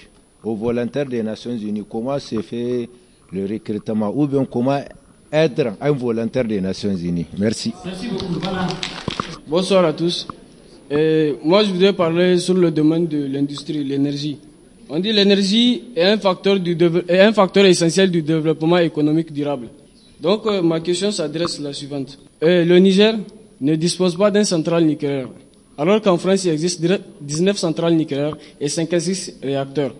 aux volontaires des Nations Unies. Comment se fait le recrutement ou bien comment être un volontaire des Nations Unies? Merci. Merci beaucoup. Bonsoir à tous. moi, je voudrais parler sur le domaine de l'industrie, l'énergie. On dit l'énergie est un facteur essentiel du développement économique durable. Donc, euh, ma question s'adresse la suivante. Euh, le Niger ne dispose pas d'un central nucléaire, alors qu'en France, il existe 19 centrales nucléaires et 56 réacteurs.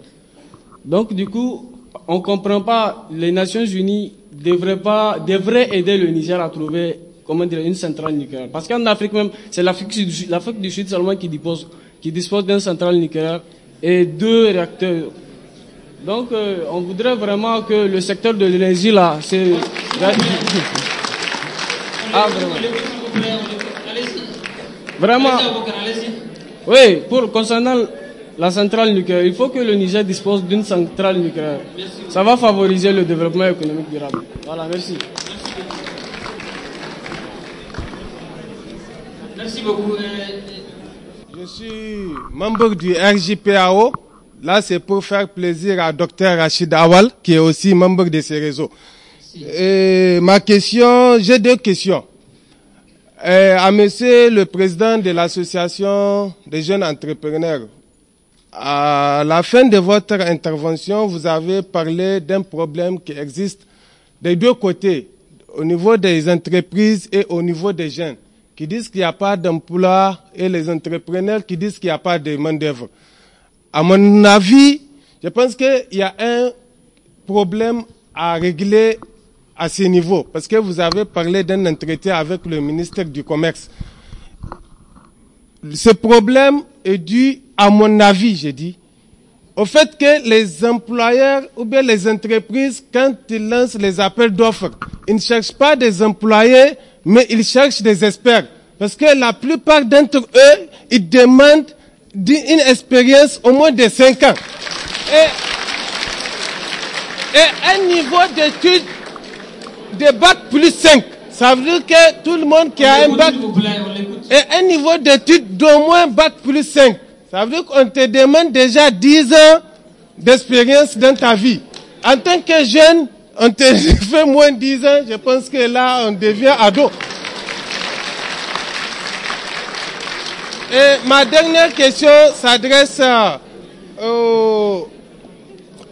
Donc, du coup, on ne comprend pas, les Nations Unies devraient, pas, devraient aider le Niger à trouver comment dire, une centrale nucléaire. Parce qu'en Afrique même, c'est l'Afrique du, Sud, du Sud seulement qui dispose, qui dispose d'un central nucléaire et deux réacteurs donc, euh, on voudrait vraiment que le secteur de l'énergie, là, c'est... ah, vraiment. Vraiment. Oui, pour concernant la centrale nucléaire, il faut que le Niger dispose d'une centrale nucléaire. Ça va favoriser le développement économique durable. Voilà, merci. Merci beaucoup. Je suis membre du RJPAO. Là, c'est pour faire plaisir à Dr Rachid Awal, qui est aussi membre de ces réseaux. Et ma question, j'ai deux questions. à monsieur le président de l'association des jeunes entrepreneurs, à la fin de votre intervention, vous avez parlé d'un problème qui existe des deux côtés, au niveau des entreprises et au niveau des jeunes, qui disent qu'il n'y a pas d'emploi et les entrepreneurs qui disent qu'il n'y a pas de main-d'œuvre. À mon avis, je pense qu'il y a un problème à régler à ce niveau, parce que vous avez parlé d'un entretien avec le ministère du Commerce. Ce problème est dû, à mon avis, j'ai dit, au fait que les employeurs ou bien les entreprises, quand ils lancent les appels d'offres, ils ne cherchent pas des employés, mais ils cherchent des experts. Parce que la plupart d'entre eux, ils demandent une expérience au moins de 5 ans. Et, et un niveau d'études de bac plus 5. Ça veut dire que tout le monde qui a un bac et un niveau d'études d'au moins bac plus 5. Ça veut dire qu'on te demande déjà 10 ans d'expérience dans ta vie. En tant que jeune, on te fait moins de 10 ans, je pense que là, on devient ado. Et ma dernière question s'adresse à,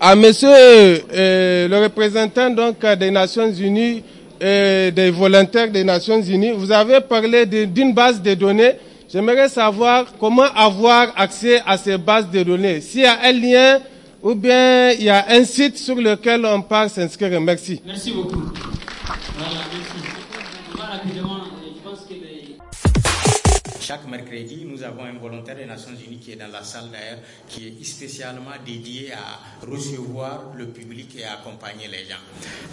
à monsieur euh, le représentant donc des Nations Unies et des volontaires des Nations Unies. Vous avez parlé d'une base de données J'aimerais savoir comment avoir accès à ces bases de données. S'il y a un lien ou bien il y a un site sur lequel on peut s'inscrire. Merci. Merci beaucoup. Voilà, Chaque mercredi, nous avons un volontaire des Nations Unies qui est dans la salle d'ailleurs, qui est spécialement dédié à recevoir le public et accompagner les gens.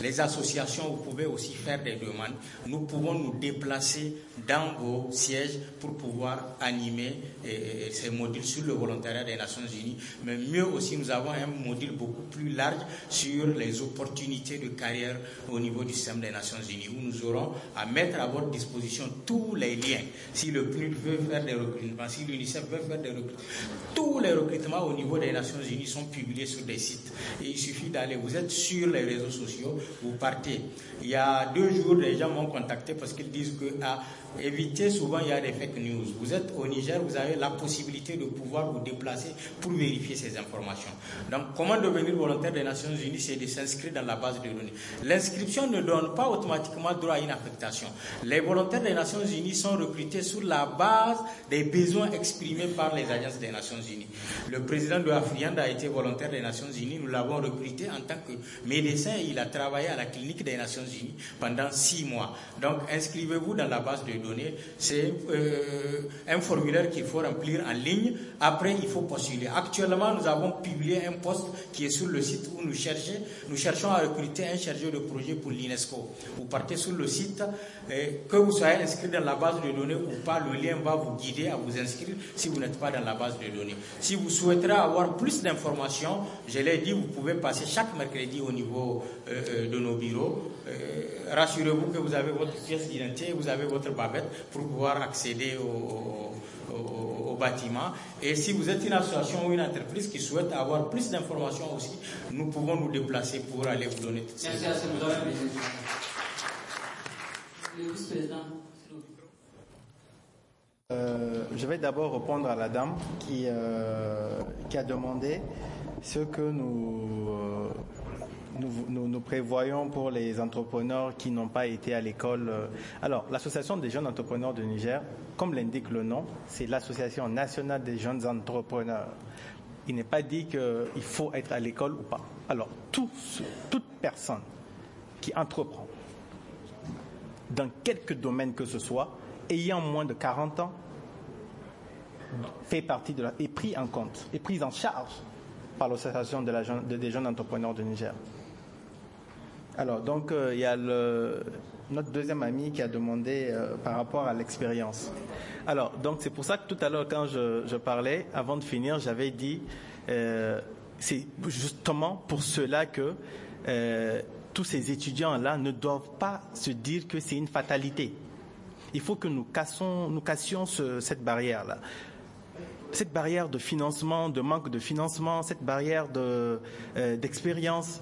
Les associations, vous pouvez aussi faire des demandes. Nous pouvons nous déplacer dans vos sièges pour pouvoir animer ces modules sur le volontariat des Nations Unies. Mais mieux aussi, nous avons un module beaucoup plus large sur les opportunités de carrière au niveau du système des Nations Unies, où nous aurons à mettre à votre disposition tous les liens. Si le PNUD veut faire des recrutements, si l'UNICEF veut faire des recrutements, tous les recrutements au niveau des Nations Unies sont publiés sur des sites. Et il suffit d'aller, vous êtes sur les réseaux sociaux, vous partez. Il y a deux jours, les gens m'ont contacté parce qu'ils disent que à éviter, souvent il y a des fake news. Vous êtes au Niger, vous avez la possibilité de pouvoir vous déplacer pour vérifier ces informations. Donc, comment devenir volontaire des Nations Unies C'est de s'inscrire dans la base de données. L'inscription ne donne pas automatiquement droit à une affectation. Les volontaires des Nations Unies sont recrutés sur la base des besoins exprimés par les agences des Nations Unies. Le président de Afriande a été volontaire des Nations Unies. Nous l'avons recruté en tant que médecin. Il a travaillé à la clinique des Nations Unies pendant six mois. Donc, inscrivez-vous dans la base de données. C'est euh, un formulaire qu'il faut remplir en ligne. Après, il faut postuler. Actuellement, nous avons publié un poste qui est sur le site où nous cherchons, nous cherchons à recruter un chargé de projet pour l'UNESCO. Vous partez sur le site, et que vous soyez inscrit dans la base de données ou pas, le lien va vous guider à vous inscrire si vous n'êtes pas dans la base de données. Si vous souhaiterez avoir plus d'informations, je l'ai dit, vous pouvez passer chaque mercredi au niveau euh, euh, de nos bureaux. Rassurez-vous que vous avez votre pièce d'identité, vous avez votre babette pour pouvoir accéder au, bâtiment. Et si vous êtes une association ou une entreprise qui souhaite avoir plus d'informations aussi, nous pouvons nous déplacer pour aller vous donner toutes ces Merci, Le vice-président. Euh, je vais d'abord répondre à la dame qui, euh, qui a demandé ce que nous, euh, nous, nous, prévoyons pour les entrepreneurs qui n'ont pas été à l'école. Alors, l'Association des jeunes entrepreneurs de Niger, comme l'indique le nom, c'est l'Association nationale des jeunes entrepreneurs. Il n'est pas dit qu'il faut être à l'école ou pas. Alors, toute personne qui entreprend dans quelque domaine que ce soit, ayant moins de 40 ans, fait partie de la, est pris en compte, est prise en charge par l'association des jeunes entrepreneurs de Niger. Alors, donc, euh, il y a notre deuxième ami qui a demandé euh, par rapport à l'expérience. Alors, donc, c'est pour ça que tout à l'heure, quand je, parlais, avant de finir, j'avais dit, euh, c'est justement pour cela que tous ces étudiants-là ne doivent pas se dire que c'est une fatalité. Il faut que nous, cassons, nous cassions cette barrière-là cette barrière de financement, de manque de financement, cette barrière d'expérience,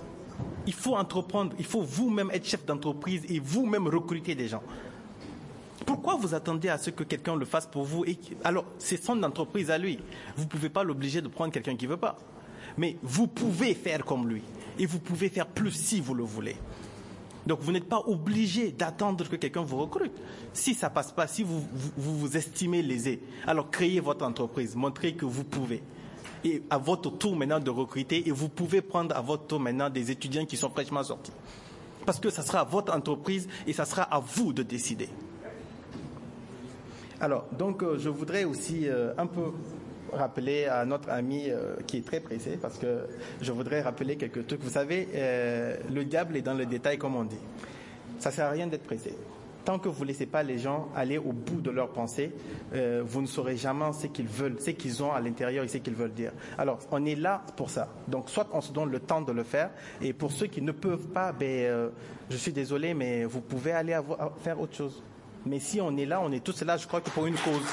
il faut entreprendre, il faut vous-même être chef d'entreprise et vous-même recruter des gens. Pourquoi vous attendez à ce que quelqu'un le fasse pour vous alors c'est son entreprise à lui. Vous pouvez pas l'obliger de prendre quelqu'un qui veut pas. Mais vous pouvez faire comme lui et vous pouvez faire plus si vous le voulez. Donc vous n'êtes pas obligé d'attendre que quelqu'un vous recrute. Si ça passe pas, si vous, vous estimez lésé, alors créez votre entreprise, montrez que vous pouvez. Et à votre tour maintenant de recruter, et vous pouvez prendre à votre tour maintenant des étudiants qui sont fraîchement sortis. Parce que ça sera votre entreprise et ça sera à vous de décider. Alors, donc, euh, je voudrais aussi euh, un peu rappeler à notre ami euh, qui est très pressé, parce que je voudrais rappeler quelques trucs. Vous savez, le diable est dans le détail, comme on dit. Ça sert à rien d'être pressé. Tant que vous ne laissez pas les gens aller au bout de leurs pensées, vous ne saurez jamais ce qu'ils veulent, ce qu'ils ont à l'intérieur et ce qu'ils veulent dire. Alors, on est là pour ça. Donc, soit on se donne le temps de le faire, et pour ceux qui ne peuvent pas, ben, je suis désolé, mais vous pouvez aller faire autre chose. Mais si on est là, on est tous là, je crois que pour une cause.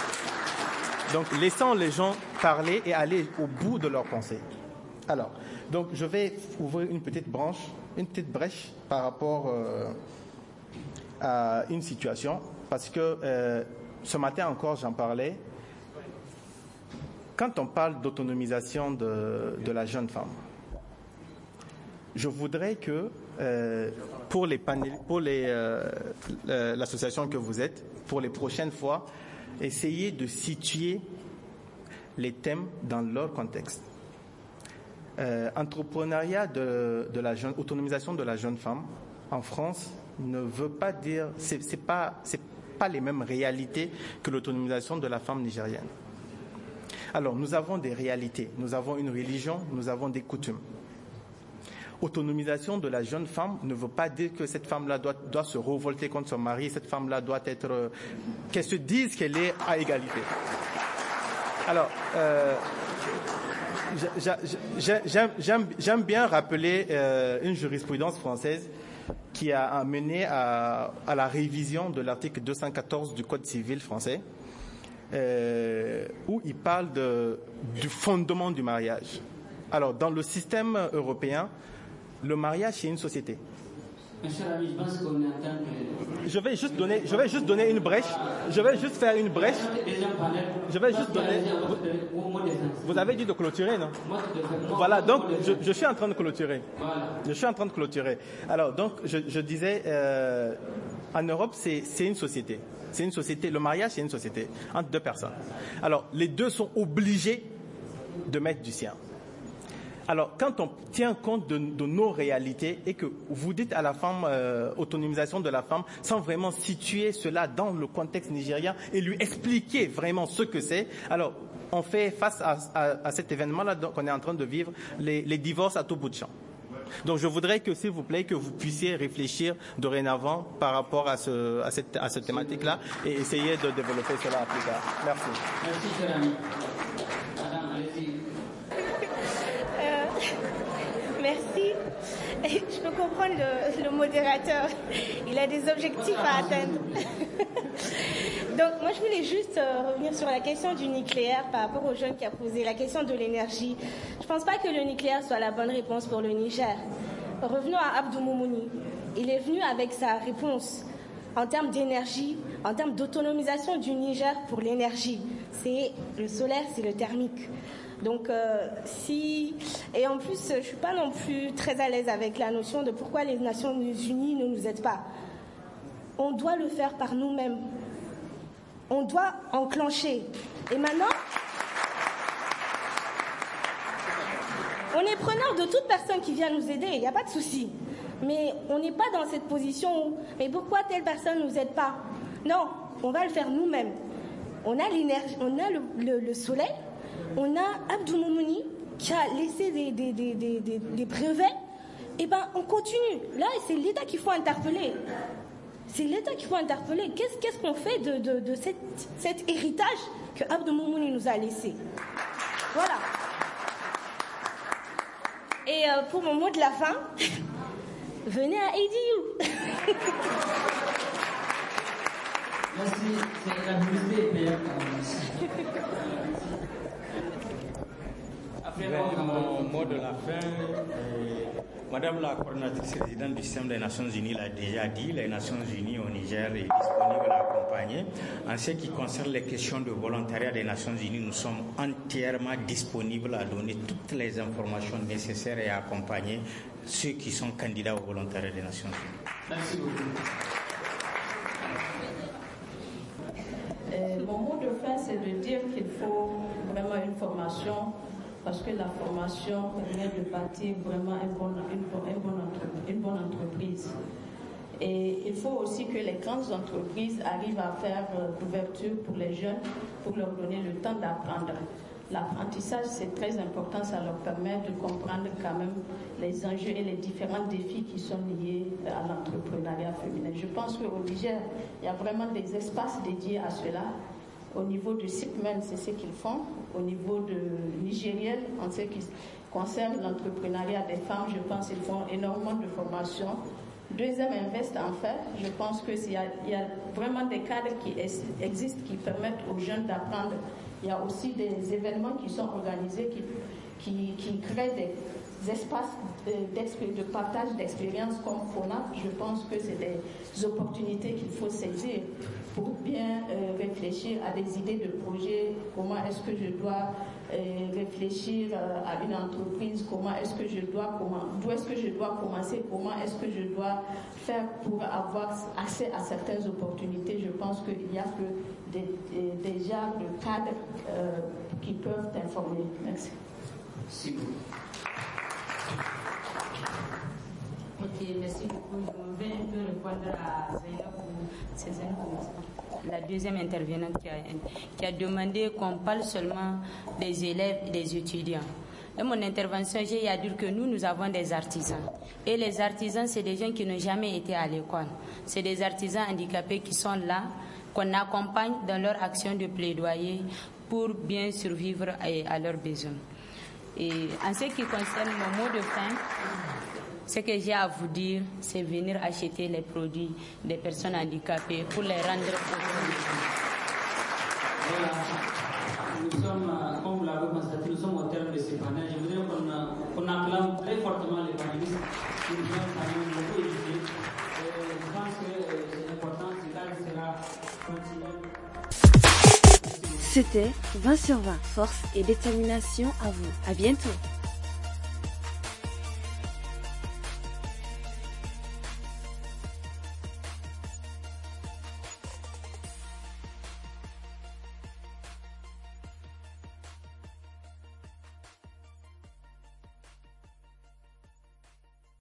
Donc laissons les gens parler et aller au bout de leurs pensées. Alors, donc je vais ouvrir une petite branche, une petite brèche par rapport euh, à une situation, parce que euh, ce matin encore j'en parlais. Quand on parle d'autonomisation de, de la jeune femme, je voudrais que euh, pour les pour les euh, l'association que vous êtes, pour les prochaines fois, essayez de situer les thèmes dans leur contexte. Euh, entrepreneuriat de, de, la jeune, autonomisation de la jeune femme en France ne veut pas dire, c'est pas, c'est pas les mêmes réalités que l'autonomisation de la femme nigérienne. Alors, nous avons des réalités, nous avons une religion, nous avons des coutumes autonomisation de la jeune femme ne veut pas dire que cette femme-là doit, doit se révolter contre son mari, cette femme-là doit être, euh, qu'elle se dise qu'elle est à égalité. Alors, euh, j'aime bien rappeler euh, une jurisprudence française qui a amené à, la révision de l'article 214 du Code civil français, euh, où il parle du fondement du mariage. Alors, dans le système européen, le mariage, c'est une société. Je vais juste donner, je vais juste donner une brèche. Je vais juste faire une brèche. Je vais juste donner. Vous, avez dit de clôturer, non? Voilà. Donc, je, suis en train de clôturer. Je suis en train de clôturer. Alors, donc, je, disais, euh, en Europe, c'est une société. C'est une société. Le mariage, c'est une société entre deux personnes. Alors, les deux sont obligés de mettre du sien. Alors, quand on tient compte de, nos réalités et que vous dites à la femme, euh, autonomisation de la femme, sans vraiment situer cela dans le contexte nigérien et lui expliquer vraiment ce que c'est, alors on fait face à, cet événement-là qu'on est en train de vivre, les, divorces à tout bout de champ. Donc je voudrais que, s'il vous plaît, que vous puissiez réfléchir dorénavant par rapport à, ce, à cette, à cette thématique-là et essayer de développer cela plus tard. Merci. Merci. Je peux comprendre le, modérateur. Il a des objectifs à atteindre. Donc moi je voulais juste euh, revenir sur la question du nucléaire par rapport aux jeunes qui a posé la question de l'énergie. Je ne pense pas que le nucléaire soit la bonne réponse pour le Niger. Revenons à Abdou Moumouni. Il est venu avec sa réponse en termes d'énergie, en termes d'autonomisation du Niger pour l'énergie. C'est le solaire, c'est le thermique. Donc, euh, si et en plus, je suis pas non plus très à l'aise avec la notion de pourquoi les Nations Unies ne nous aident pas. On doit le faire par nous-mêmes. On doit enclencher. Et maintenant, on est preneur de toute personne qui vient nous aider. Il n'y a pas de souci. Mais on n'est pas dans cette position où, mais pourquoi telle personne ne nous aide pas? Non, on va le faire nous-mêmes. On a l'énergie, on a le soleil, on a Abdou Moumouni qui a laissé des, des, brevets, et eh ben on continue. Là, c'est l'État qu'il faut interpeller. C'est l'État qu'il faut interpeller. Qu'est-ce qu'on fait de, cet héritage que Abdou Moumouni nous a laissé? Voilà. Et euh, pour mon mot de la fin, venez à ADU. Merci, c'est la mon mot de la fin. Madame la coordinatrice résidente du système des Nations Unies l'a déjà dit, les Nations Unies au Niger est disponible à accompagner. En ce qui concerne les questions de volontariat des Nations Unies, nous sommes entièrement disponibles à donner toutes les informations nécessaires et à accompagner ceux qui sont candidats au volontariat des Nations Unies. Merci beaucoup. Euh, mon mot de fin, c'est de dire qu'il faut vraiment une formation parce que la formation permet de bâtir vraiment une bonne, entreprise. Et il faut aussi que les grandes entreprises arrivent à faire l'ouverture euh, pour les jeunes, pour leur donner le temps d'apprendre. L'apprentissage, c'est très important, ça leur permet de comprendre quand même les enjeux et les différents défis qui sont liés à l'entrepreneuriat féminin. Je pense qu'au Niger, il y a vraiment des espaces dédiés à cela au niveau du SIPMEN, c'est ce qu'ils font. Au niveau de Nigériel, en ce qui concerne l'entrepreneuriat des femmes, je pense qu'ils font énormément de formations. Deuxième Invest, en fait, je pense qu'il y, y, a vraiment des cadres qui existent qui permettent aux jeunes d'apprendre. Il y a aussi des événements qui sont organisés qui, créent des espaces de, partage d'expériences comme FONAP. Je pense que c'est des opportunités qu'il faut saisir pour bien euh, réfléchir à des idées de projet, comment est-ce que je dois euh, réfléchir euh, à une entreprise, comment est-ce que je dois d'où est-ce que je dois commencer, comment est-ce que je dois faire pour avoir accès à certaines opportunités? Je pense qu'il n'y a que des, des, qui peuvent t'informer. Merci. Merci beaucoup. Je vais un peu répondre à la deuxième intervenante qui a, demandé qu'on parle seulement des élèves et des étudiants. Dans mon intervention, j'ai à dire que nous, nous avons des artisans. Et les artisans, c'est des gens qui n'ont jamais été à l'école. C'est des artisans handicapés qui sont là, qu'on accompagne dans leur action de plaidoyer pour bien survivre à, à leurs besoins. Et en ce qui concerne mon mot de fin, ce que j'ai à vous dire, c'est venir acheter les produits des personnes handicapées pour les rendre voilà. Nous sommes, comme vous l'avez constaté, nous sommes au terme de ce panel. Je voudrais qu'on qu acclame très fortement les panélistes qui nous ont quand même beaucoup éduqués. Je pense que c'est important, c'est là sera continué. C'était 20 sur 20, force et détermination à vous. À bientôt.